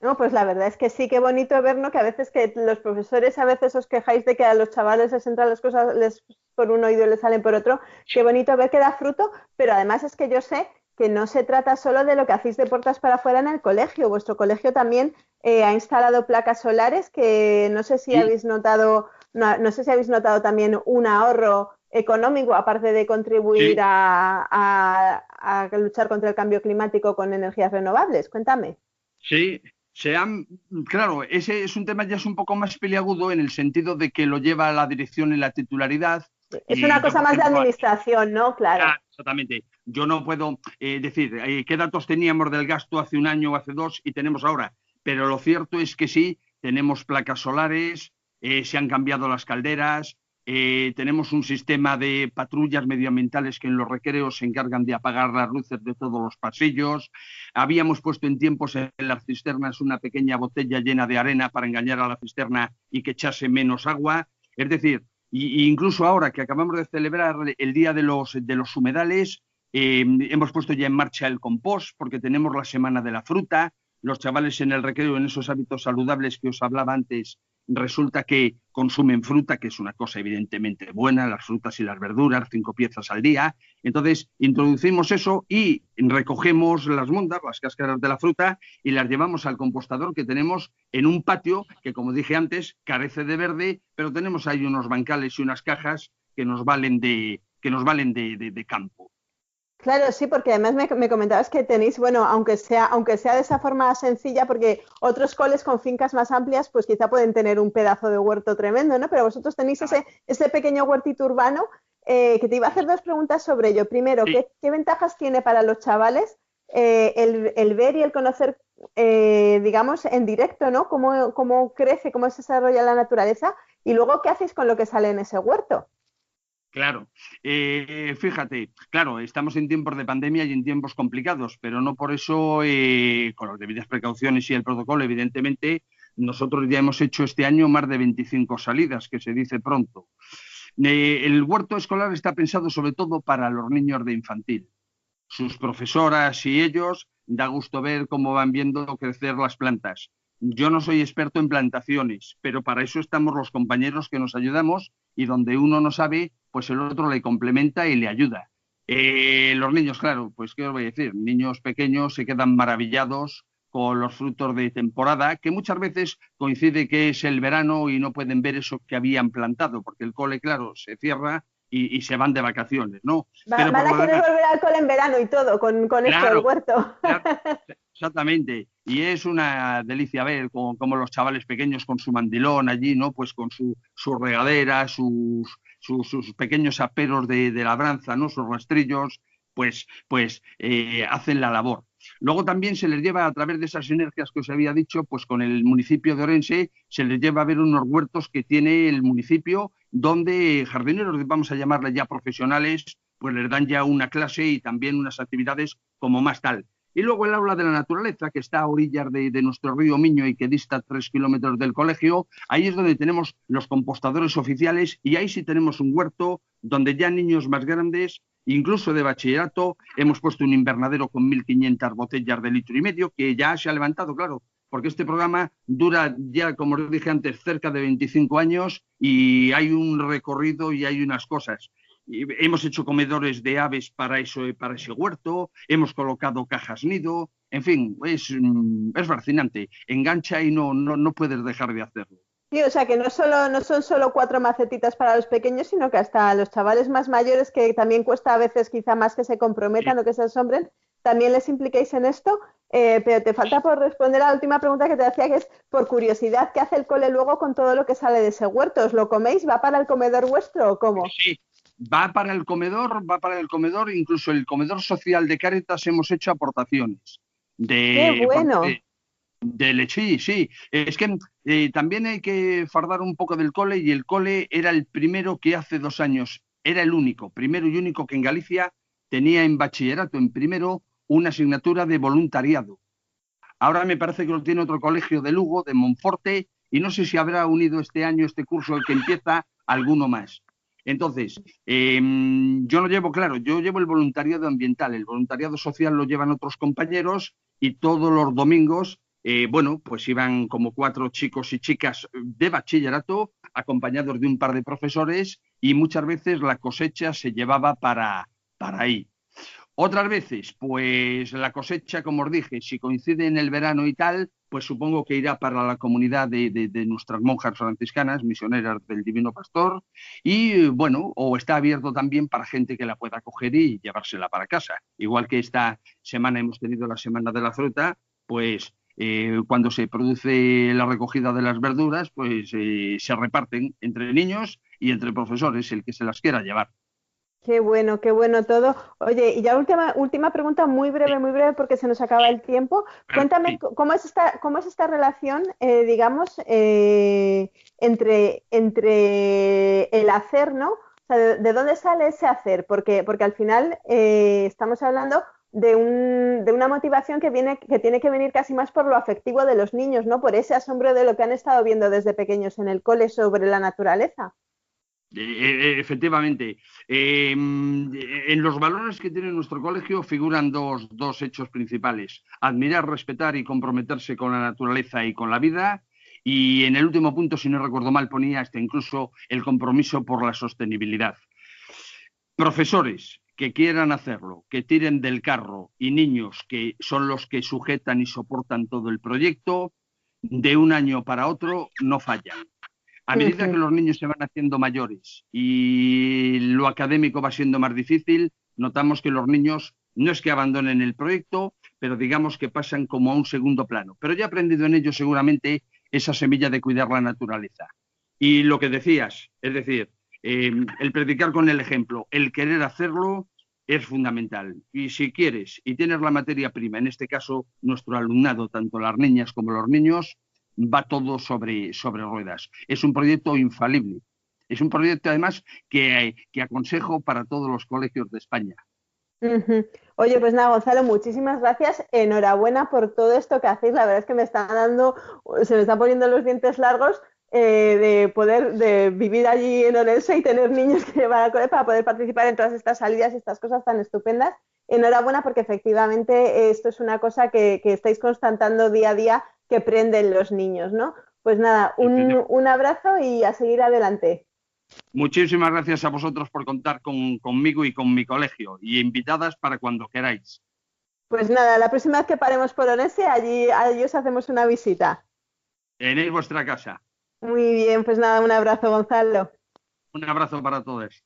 No, pues la verdad es que sí, qué bonito ver, ¿no? Que a veces que los profesores a veces os quejáis de que a los chavales les entran las cosas les, por un oído y les salen por otro. Qué bonito ver que da fruto, pero además es que yo sé que no se trata solo de lo que hacéis de puertas para afuera en el colegio. Vuestro colegio también eh, ha instalado placas solares que no sé si habéis notado, no, sé si habéis notado también un ahorro económico, aparte de contribuir a, luchar contra el cambio climático con energías renovables. Cuéntame. Sí, se claro, ese es un tema ya es un poco más peliagudo en el sentido de que lo lleva la dirección y la titularidad Es una cosa más de administración, ¿no? Claro. Exactamente. Yo no puedo eh, decir eh, qué datos teníamos del gasto hace un año o hace dos y tenemos ahora, pero lo cierto es que sí, tenemos placas solares, eh, se han cambiado las calderas, tenemos un sistema de patrullas medioambientales que en los recreos se encargan de apagar las luces de todos los pasillos. Habíamos puesto en tiempos en las cisternas una pequeña botella llena de arena para engañar a la cisterna y que echase menos agua. Es decir, y, incluso ahora que acabamos de celebrar el Día de los, de los Humedales, eh, hemos puesto ya en marcha el compost porque tenemos la Semana de la Fruta. Los chavales en el recreo, en esos hábitos saludables que os hablaba antes, resulta que consumen fruta, que es una cosa evidentemente buena, las frutas y las verduras, cinco piezas al día. Entonces, introducimos eso y recogemos las mondas, las cáscaras de la fruta, y las llevamos al compostador que tenemos en un patio que, como dije antes, carece de verde, pero tenemos ahí unos bancales y unas cajas que nos valen de, que nos valen de campo. Claro, sí, porque además me, comentabas que tenéis, bueno, aunque sea, aunque sea de esa forma sencilla, porque otros coles con fincas más amplias, pues quizá pueden tener un pedazo de huerto tremendo, ¿no? Pero vosotros tenéis ese, ese pequeño huertito urbano, eh, que te iba a hacer dos preguntas sobre ello. Primero, ¿qué, ventajas tiene para los chavales eh, el, ver y el conocer, eh, digamos, en directo, ¿no? Cómo, cómo crece, cómo se desarrolla la naturaleza, y luego, ¿qué hacéis con lo que sale en ese huerto? Claro, eh, fíjate, claro, estamos en tiempos de pandemia y en tiempos complicados, pero no por eso, eh, con las debidas precauciones y el protocolo, evidentemente, nosotros ya hemos hecho este año más de 25 salidas, que se dice pronto. Eh, el huerto escolar está pensado sobre todo para los niños de infantil. Sus profesoras y ellos da gusto ver cómo van viendo crecer las plantas. Yo no soy experto en plantaciones, pero para eso estamos los compañeros que nos ayudamos y donde uno no sabe, pues el otro le complementa y le ayuda. Eh, los niños, claro, pues qué os voy a decir, niños pequeños se quedan maravillados con los frutos de temporada, que muchas veces coincide que es el verano y no pueden ver eso que habían plantado, porque el cole, claro, se cierra y, se van de vacaciones, ¿no? van a querer volver al cole en verano y todo, con, esto del huerto. exactamente. Y es una delicia ver como, los chavales pequeños con su mandilón allí, ¿no? Pues con su, su regadera, sus, sus, pequeños aperos de, labranza, ¿no? Sus rastrillos, pues, pues eh, hacen la labor. Luego también se les lleva a través de esas sinergias que os había dicho, pues con el municipio de Orense se les lleva a ver unos huertos que tiene el municipio donde jardineros, vamos a llamarles ya profesionales, pues les dan ya una clase y también unas actividades como más tal. Y luego el aula de la naturaleza, que está a orillas de, nuestro río Miño y que dista tres kilómetros del colegio, ahí es donde tenemos los compostadores oficiales y ahí sí tenemos un huerto donde ya niños más grandes, incluso de bachillerato, hemos puesto un invernadero con 1.500 botellas de litro y medio, que ya se ha levantado, claro, porque este programa dura ya, como os dije antes, cerca de 25 años y hay un recorrido y hay unas cosas hemos hecho comedores de aves para, eso, para ese huerto, hemos colocado cajas nido, en fin, es, mm, es fascinante. Engancha y no, no, no puedes dejar de hacerlo. Sí, o sea que no, solo, no son solo cuatro macetitas para los pequeños, sino que hasta los chavales más mayores, que también cuesta a veces quizá más que se comprometan o que se asombren, también les impliquéis en esto. Eh, pero te falta por responder a la última pregunta que te hacía, que es por curiosidad, ¿qué hace el cole luego con todo lo que sale de ese huerto? ¿Os lo coméis? ¿Va para el comedor vuestro o cómo? Sí, va para el comedor, va para el comedor, incluso el comedor social de Caritas hemos hecho aportaciones. De, ¡Qué bueno! De, leche, sí. Es que eh, también hay que fardar un poco del cole y el cole era el primero que hace dos años, era el único, primero y único que en Galicia tenía en bachillerato, en primero, una asignatura de voluntariado. Ahora me parece que lo tiene otro colegio de Lugo, de Monforte, y no sé si habrá unido este año, este curso, el que empieza, alguno más. Entonces, em, yo lo llevo claro, yo llevo el voluntariado ambiental, el voluntariado social lo llevan otros compañeros y todos los domingos, eh, bueno, pues iban como cuatro chicos y chicas de bachillerato acompañados de un par de profesores y muchas veces la cosecha se llevaba para, para ahí. Otras veces, pues la cosecha, como os dije, si coincide en el verano y tal, pues supongo que irá para la comunidad de, nuestras monjas franciscanas, misioneras del Divino Pastor, y bueno, o está abierto también para gente que la pueda coger y llevársela para casa. Igual que esta semana hemos tenido la Semana de la Fruta, pues eh, cuando se produce la recogida de las verduras, pues eh, se reparten entre niños y entre profesores, el que se las quiera llevar. Qué bueno, qué bueno todo. Oye, y ya última, última pregunta, muy breve, muy breve, porque se nos acaba el tiempo. Cuéntame cómo es esta, cómo es esta relación, eh, digamos, entre, entre el hacer, ¿no? O sea, de, dónde sale ese hacer? Porque, porque al final estamos hablando de, un, de una motivación que, viene, que tiene que venir casi más por lo afectivo de los niños, ¿no? Por ese asombro de lo que han estado viendo desde pequeños en el cole sobre la naturaleza. Eh, eh, efectivamente. Em, en los valores que tiene nuestro colegio figuran dos, dos, hechos principales. Admirar, respetar y comprometerse con la naturaleza y con la vida. Y en el último punto, si no recuerdo mal, ponía hasta incluso el compromiso por la sostenibilidad. Profesores, que quieran hacerlo, que tiren del carro y niños que son los que sujetan y soportan todo el proyecto, de un año para otro no fallan. A medida que los niños se van haciendo mayores y lo académico va siendo más difícil, notamos que los niños no es que abandonen el proyecto, pero digamos que pasan como a un segundo plano. Pero ya he aprendido en ellos seguramente esa semilla de cuidar la naturaleza. Y lo que decías, es decir, eh, el predicar con el ejemplo, el querer hacerlo es fundamental. Y si quieres y tienes la materia prima, en este caso nuestro alumnado, tanto las niñas como los niños, va todo sobre, sobre ruedas. Es un proyecto infalible. Es un proyecto además que, que aconsejo para todos los colegios de España. Oye, pues nada, Gonzalo, muchísimas gracias. Enhorabuena por todo esto que hacéis. La verdad es que me está dando, se me están poniendo los dientes largos eh, de poder de vivir allí en Orense y tener niños que van al cole para poder participar en todas estas salidas y estas cosas tan estupendas. Enhorabuena porque efectivamente esto es una cosa que, estáis constatando día a día que prenden los niños, ¿no? Pues nada, un, un abrazo y a seguir adelante. Muchísimas gracias a vosotros por contar con, conmigo y con mi colegio y invitadas para cuando queráis. Pues nada, la próxima vez que paremos por Orense, allí, allí os hacemos una visita. En vuestra casa. Muy bien, pues nada, un abrazo, Gonzalo. Un abrazo para todos.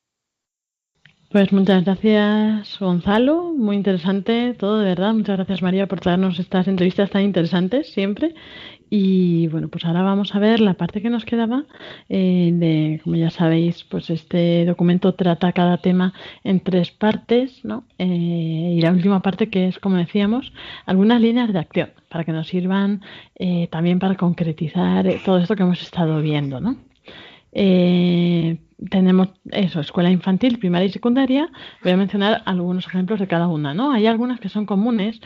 Pues muchas gracias, Gonzalo. Muy interesante todo, de verdad. Muchas gracias, María, por traernos estas entrevistas tan interesantes siempre. Y bueno, pues ahora vamos a ver la parte que nos quedaba eh, de, como ya sabéis, pues este documento trata cada tema en tres partes, ¿no? Eh, y la última parte que es, como decíamos, algunas líneas de acción para que nos sirvan eh, también para concretizar todo esto que hemos estado viendo, ¿no? tenemos eso, escuela infantil, primaria y secundaria. Voy a mencionar algunos ejemplos de cada una, ¿no? Hay algunas que son comunes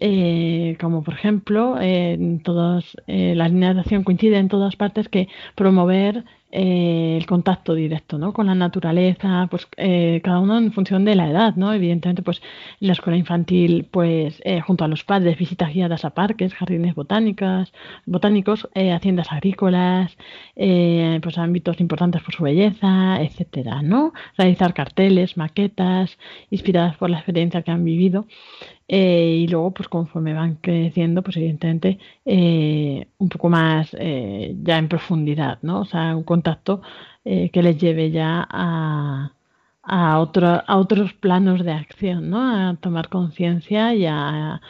eh, como por ejemplo, en todas eh, las líneas de acción coinciden en todas partes que promover eh, el contacto directo ¿no? con la naturaleza, pues cada uno en función de la edad, ¿no? Evidentemente, pues la escuela infantil, pues junto a los padres, visitas guiadas a parques, jardines botánicas, botánicos, haciendas agrícolas, pues ámbitos importantes por su belleza, etcétera, ¿no? Realizar carteles, maquetas, inspiradas por la experiencia que han vivido. Y luego, pues conforme van creciendo, pues evidentemente un poco más ya en profundidad, ¿no? O sea, un contacto eh, que les lleve ya a, a, a otros planos de acción, ¿no? a tomar conciencia y a,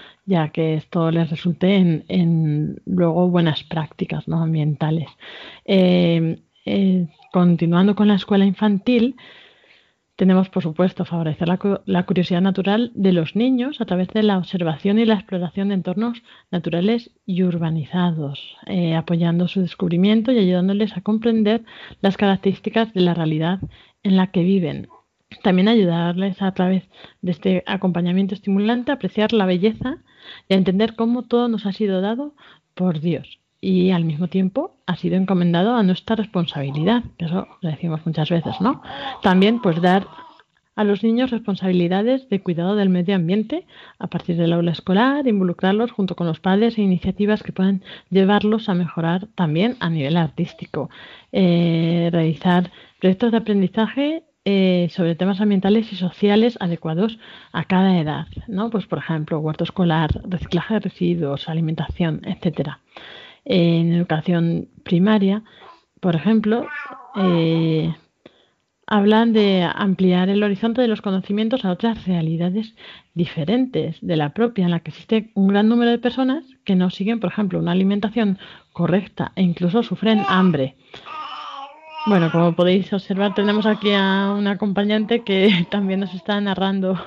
que esto les resulte en, luego buenas prácticas ¿no? ambientales. Eh, eh, continuando con la escuela infantil, tenemos, por supuesto, favorecer la, curiosidad natural de los niños a través de la observación y la exploración de entornos naturales y urbanizados, eh, apoyando su descubrimiento y ayudándoles a comprender las características de la realidad en la que viven. También ayudarles a través de este acompañamiento estimulante a apreciar la belleza y a entender cómo todo nos ha sido dado por Dios y al mismo tiempo ha sido encomendado a nuestra responsabilidad, que eso lo decimos muchas veces, ¿no? También pues dar a los niños responsabilidades de cuidado del medio ambiente a partir del aula escolar, involucrarlos junto con los padres e iniciativas que puedan llevarlos a mejorar también a nivel artístico, eh, realizar proyectos de aprendizaje eh, sobre temas ambientales y sociales adecuados a cada edad, ¿no? Pues por ejemplo, huerto escolar, reciclaje de residuos, alimentación, etcétera en educación primaria, por ejemplo, eh, hablan de ampliar el horizonte de los conocimientos a otras realidades diferentes de la propia, en la que existe un gran número de personas que no siguen, por ejemplo, una alimentación correcta e incluso sufren hambre. Bueno, como podéis observar, tenemos aquí a un acompañante que también nos está narrando.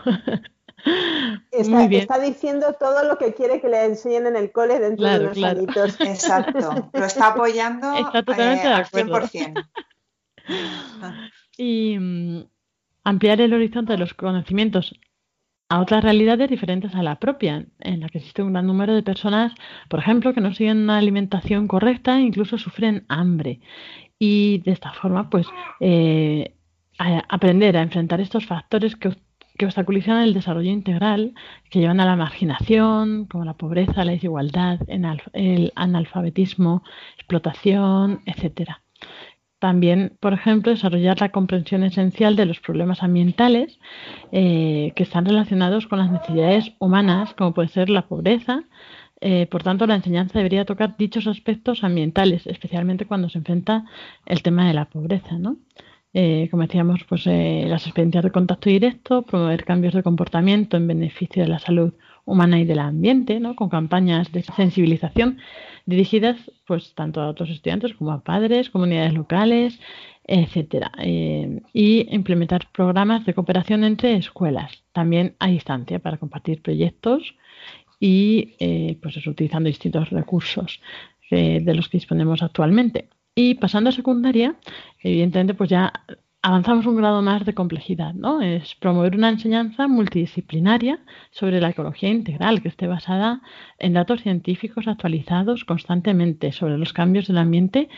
Está, está, diciendo todo lo que quiere que le enseñen en el cole dentro de unos claro. añitos. Exacto, lo está apoyando está totalmente eh, de al acuerdo. 100%. y mm, ampliar el horizonte de los conocimientos a otras realidades diferentes a la propia, en la que existe un gran número de personas, por ejemplo, que no siguen una alimentación correcta e incluso sufren hambre. Y de esta forma, pues, eh, a- aprender a enfrentar estos factores que, que obstaculizan el desarrollo integral, que llevan a la marginación, como la pobreza, la desigualdad, el analfabetismo, explotación, etcétera. También, por ejemplo, desarrollar la comprensión esencial de los problemas ambientales eh, que están relacionados con las necesidades humanas, como puede ser la pobreza. Eh, por tanto, la enseñanza debería tocar dichos aspectos ambientales, especialmente cuando se enfrenta el tema de la pobreza. Eh, como decíamos, pues eh, las experiencias de contacto directo, promover cambios de comportamiento en beneficio de la salud humana y del ambiente, ¿no? con campañas de sensibilización dirigidas pues tanto a otros estudiantes como a padres, comunidades locales, etcétera, Eh, y implementar programas de cooperación entre escuelas, también a distancia para compartir proyectos y eh, pues utilizando distintos recursos de los que disponemos actualmente. Y pasando a secundaria, evidentemente pues ya avanzamos un grado más de complejidad, ¿no? Es promover una enseñanza multidisciplinaria sobre la ecología integral que esté basada en datos científicos actualizados constantemente sobre los cambios del ambiente.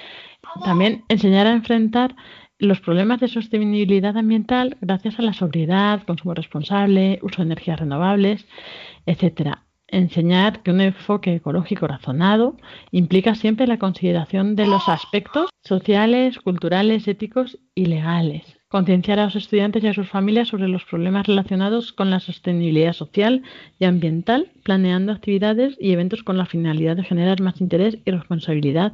También enseñar a enfrentar los problemas de sostenibilidad ambiental gracias a la sobriedad, consumo responsable, uso de energías renovables, etcétera. Enseñar que un enfoque ecológico razonado implica siempre la consideración de los aspectos sociales, culturales, éticos y legales. Concienciar a los estudiantes y a sus familias sobre los problemas relacionados con la sostenibilidad social y ambiental, planeando actividades y eventos con la finalidad de generar más interés y responsabilidad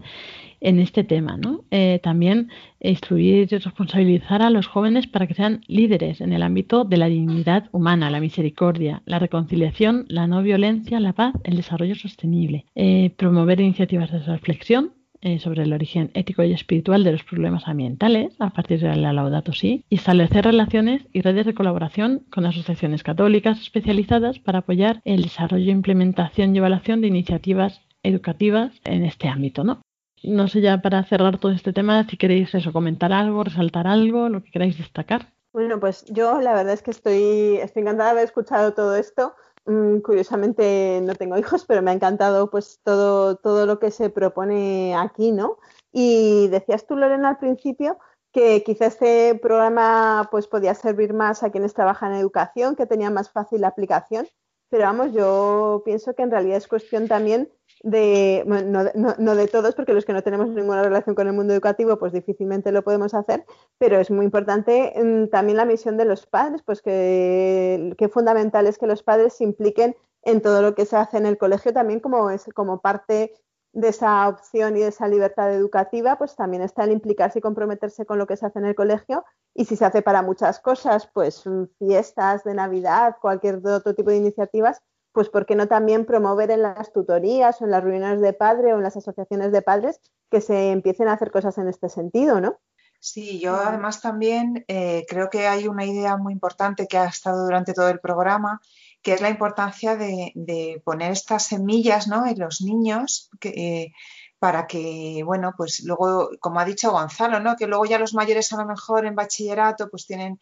en este tema. Eh, también instruir y responsabilizar a los jóvenes para que sean líderes en el ámbito de la dignidad humana, la misericordia, la reconciliación, la no violencia, la paz, el desarrollo sostenible. Eh, promover iniciativas de reflexión eh, sobre el origen ético y espiritual de los problemas ambientales a partir de la Laudato Si y establecer relaciones y redes de colaboración con asociaciones católicas especializadas para apoyar el desarrollo, implementación y evaluación de iniciativas educativas en este ámbito, ¿no? No sé ya para cerrar todo este tema si queréis eso, comentar algo, resaltar algo, lo que queráis destacar. Bueno, pues yo la verdad es que estoy, estoy encantada de haber escuchado todo esto. Mm, curiosamente no tengo hijos, pero me ha encantado pues todo, todo lo que se propone aquí, ¿no? Y decías tú, Lorena, al principio que quizá este programa pues podía servir más a quienes trabajan en educación, que tenían más fácil la aplicación, pero vamos, yo pienso que en realidad es cuestión también de, bueno, no, no, de todos, porque los que no tenemos ninguna relación con el mundo educativo, pues difícilmente lo podemos hacer, pero es muy importante mmm, también la misión de los padres, pues que, que fundamental es que los padres se impliquen en todo lo que se hace en el colegio también como, es, como parte de esa opción y de esa libertad educativa, pues también está el implicarse y comprometerse con lo que se hace en el colegio y si se hace para muchas cosas, pues fiestas de Navidad, cualquier otro tipo de iniciativas, pues ¿por qué no también promover en las tutorías o en las reuniones de padres o en las asociaciones de padres que se empiecen a hacer cosas en este sentido, ¿no? Sí, yo además también eh, creo que hay una idea muy importante que ha estado durante todo el programa, que es la importancia de, poner estas semillas ¿no? en los niños eh, para que, bueno, pues luego, como ha dicho Gonzalo, ¿no? que luego ya los mayores a lo mejor en bachillerato pues tienen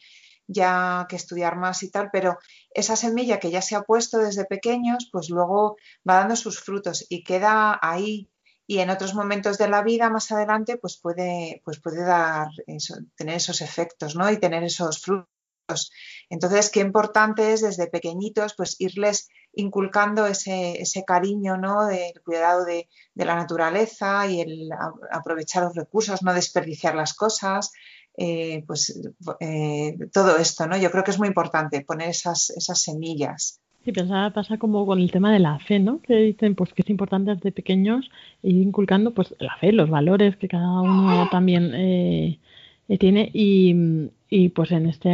ya que estudiar más y tal, pero esa semilla que ya se ha puesto desde pequeños, pues luego va dando sus frutos y queda ahí. Y en otros momentos de la vida, más adelante, pues puede, pues puede dar eso, tener esos efectos, ¿no? Y tener esos frutos. Entonces, qué importante es desde pequeñitos, pues irles inculcando ese, ese cariño, ¿no? Del cuidado de, de la naturaleza y el aprovechar los recursos, no desperdiciar las cosas, eh, pues eh, todo esto, ¿no? Yo creo que es muy importante poner esas, esas semillas. Sí, pensaba, pasa como con el tema de la fe, ¿no? Que dicen pues que es importante desde pequeños ir inculcando pues la fe, los valores que cada uno también eh, tiene y, y pues en este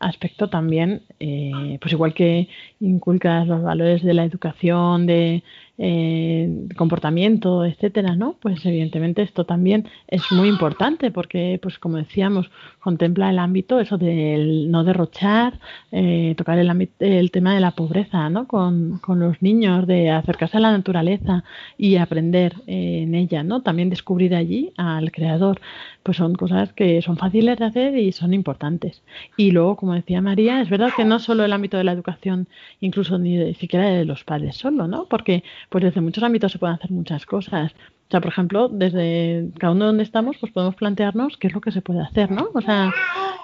aspecto también, eh, pues igual que inculcas los valores de la educación, de eh, comportamiento, etcétera, ¿no? Pues evidentemente esto también es muy importante porque, pues como decíamos, contempla el ámbito, eso del no derrochar, eh, tocar el, el tema de la pobreza, ¿no? Con, los niños, de acercarse a la naturaleza y aprender en ella, ¿no? También descubrir allí al creador, pues son cosas que son fáciles de hacer y son importantes. Y luego, como decía María, es verdad que no solo el ámbito de la educación, incluso ni siquiera de los padres solo, ¿no? Porque pues desde muchos ámbitos se pueden hacer muchas cosas. O sea, por ejemplo, desde cada uno donde estamos, pues podemos plantearnos qué es lo que se puede hacer, ¿no? O sea,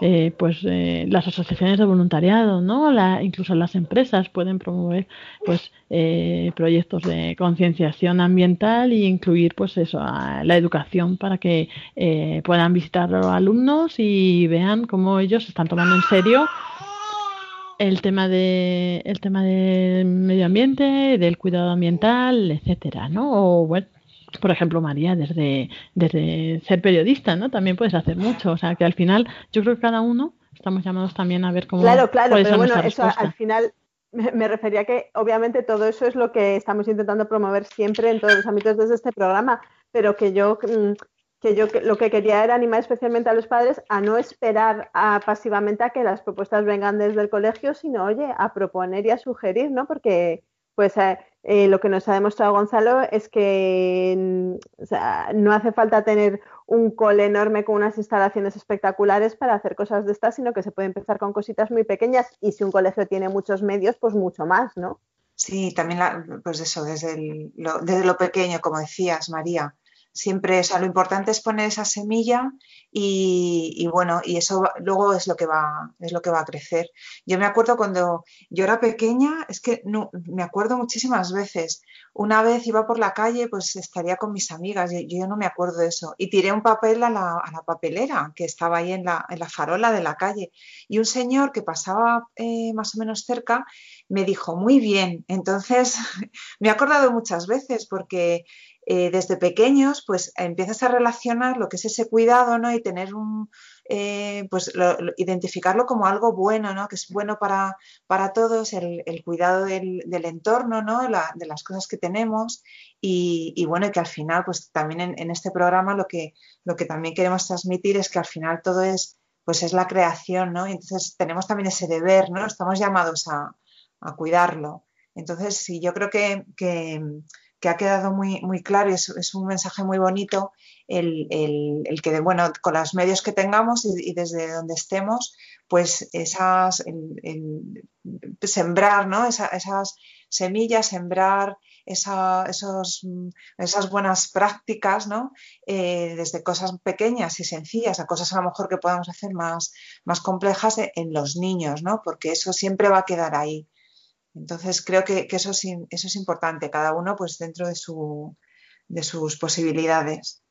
eh, pues eh, las asociaciones de voluntariado, ¿no? La, incluso las empresas pueden promover, pues, eh, proyectos de concienciación ambiental e incluir, pues, eso, la educación para que puedan visitar a los alumnos y vean cómo ellos están tomando en serio el tema de el tema del medio ambiente, del cuidado ambiental, etcétera, ¿no? O bueno, por ejemplo, María, desde, desde ser periodista, ¿no? También puedes hacer mucho. O sea, que al final, yo creo que cada uno estamos llamados también a ver cómo. Claro, claro, pero bueno, eso al final me refería que obviamente todo eso es lo que estamos intentando promover siempre en todos los ámbitos desde este programa, pero que yo mm, que yo lo que quería era animar especialmente a los padres a no esperar pasivamente a que las propuestas vengan desde el colegio, sino, oye, a proponer y a sugerir, ¿no? Porque, pues, eh, eh, lo que nos ha demostrado Gonzalo es que mm, no hace falta tener un cole enorme con unas instalaciones espectaculares para hacer cosas de estas, sino que se puede empezar con cositas muy pequeñas y si un colegio tiene muchos medios, pues mucho más, ¿no? Sí, también, pues eso, desde, desde lo pequeño, como decías, María siempre, o sea, lo importante es poner esa semilla y, bueno, y eso luego es lo que va, es lo que va a crecer. Yo me acuerdo cuando yo era pequeña, es que no, me acuerdo muchísimas veces. Una vez iba por la calle, pues estaría con mis amigas, yo, yo no me acuerdo de eso, y tiré un papel a la, a la papelera que estaba ahí en la, en la, farola de la calle. Y un señor que pasaba eh, más o menos cerca me dijo, muy bien. Entonces, me he acordado muchas veces porque eh, desde pequeños, pues empiezas a relacionar lo que es ese cuidado, ¿no? Y tener un, eh, pues identificarlo como algo bueno, ¿no? Que es bueno para, para todos, el, cuidado del, entorno, ¿no? de las cosas que tenemos y, bueno, y que al final, pues también en, este programa lo que, lo que también queremos transmitir es que al final todo es, pues es la creación, ¿no? Y entonces tenemos también ese deber, ¿no? Estamos llamados a, cuidarlo. Entonces, sí, yo creo que que ha quedado muy, muy claro y es, un mensaje muy bonito el, que, bueno, con los medios que tengamos y, desde donde estemos, pues esas, sembrar, ¿no? esas semillas, sembrar esos, esas buenas prácticas, ¿no? Eh, desde cosas pequeñas y sencillas a cosas a lo mejor que podamos hacer más, más complejas en los niños, ¿no? Porque eso siempre va a quedar ahí. Entonces creo que, eso, es, eso es importante, cada uno pues dentro de, su, de sus posibilidades.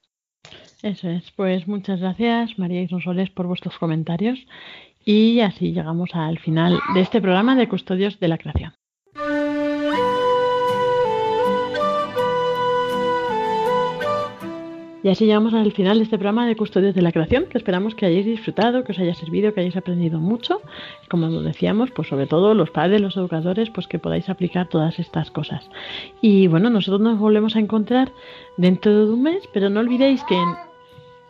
Eso es, pues muchas gracias María y Sonsoles por vuestros comentarios y así llegamos al final de este programa de Custodios de la Creación. Y así llegamos al final de este programa de Custodios de la Creación, que esperamos que hayáis disfrutado, que os haya servido, que hayáis aprendido mucho. Como decíamos, pues sobre todo los padres, los educadores, pues que podáis aplicar todas estas cosas. Y bueno, nosotros nos volvemos a encontrar dentro de un mes, pero no olvidéis que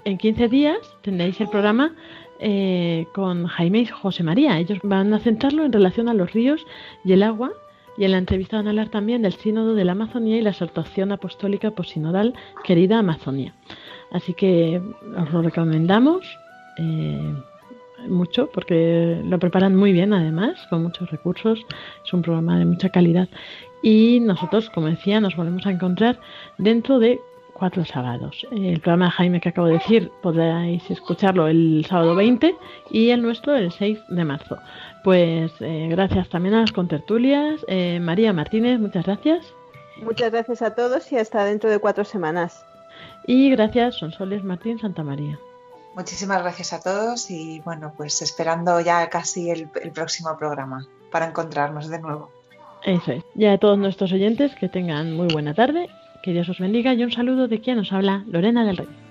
en, 15 días tendréis el programa eh, con Jaime y José María. Ellos van a centrarlo en relación a los ríos y el agua y en la entrevista van a hablar también del Sínodo de la Amazonía y la exhortación apostólica posinodal Querida Amazonía. Así que os lo recomendamos eh, mucho porque lo preparan muy bien además, con muchos recursos. Es un programa de mucha calidad. Y nosotros, como decía, nos volvemos a encontrar dentro de cuatro sábados. El programa de Jaime que acabo de decir podréis escucharlo el sábado 20 y el nuestro el 6 de marzo. Pues eh, gracias también a las contertulias. Eh, María Martínez, muchas gracias. Muchas gracias a todos y hasta dentro de cuatro semanas. Y gracias, Sonsoles Martín Santa María. Muchísimas gracias a todos y bueno, pues esperando ya casi el, el próximo programa para encontrarnos de nuevo. Eso es. Ya a todos nuestros oyentes que tengan muy buena tarde, que Dios os bendiga y un saludo de quien nos habla, Lorena del Rey.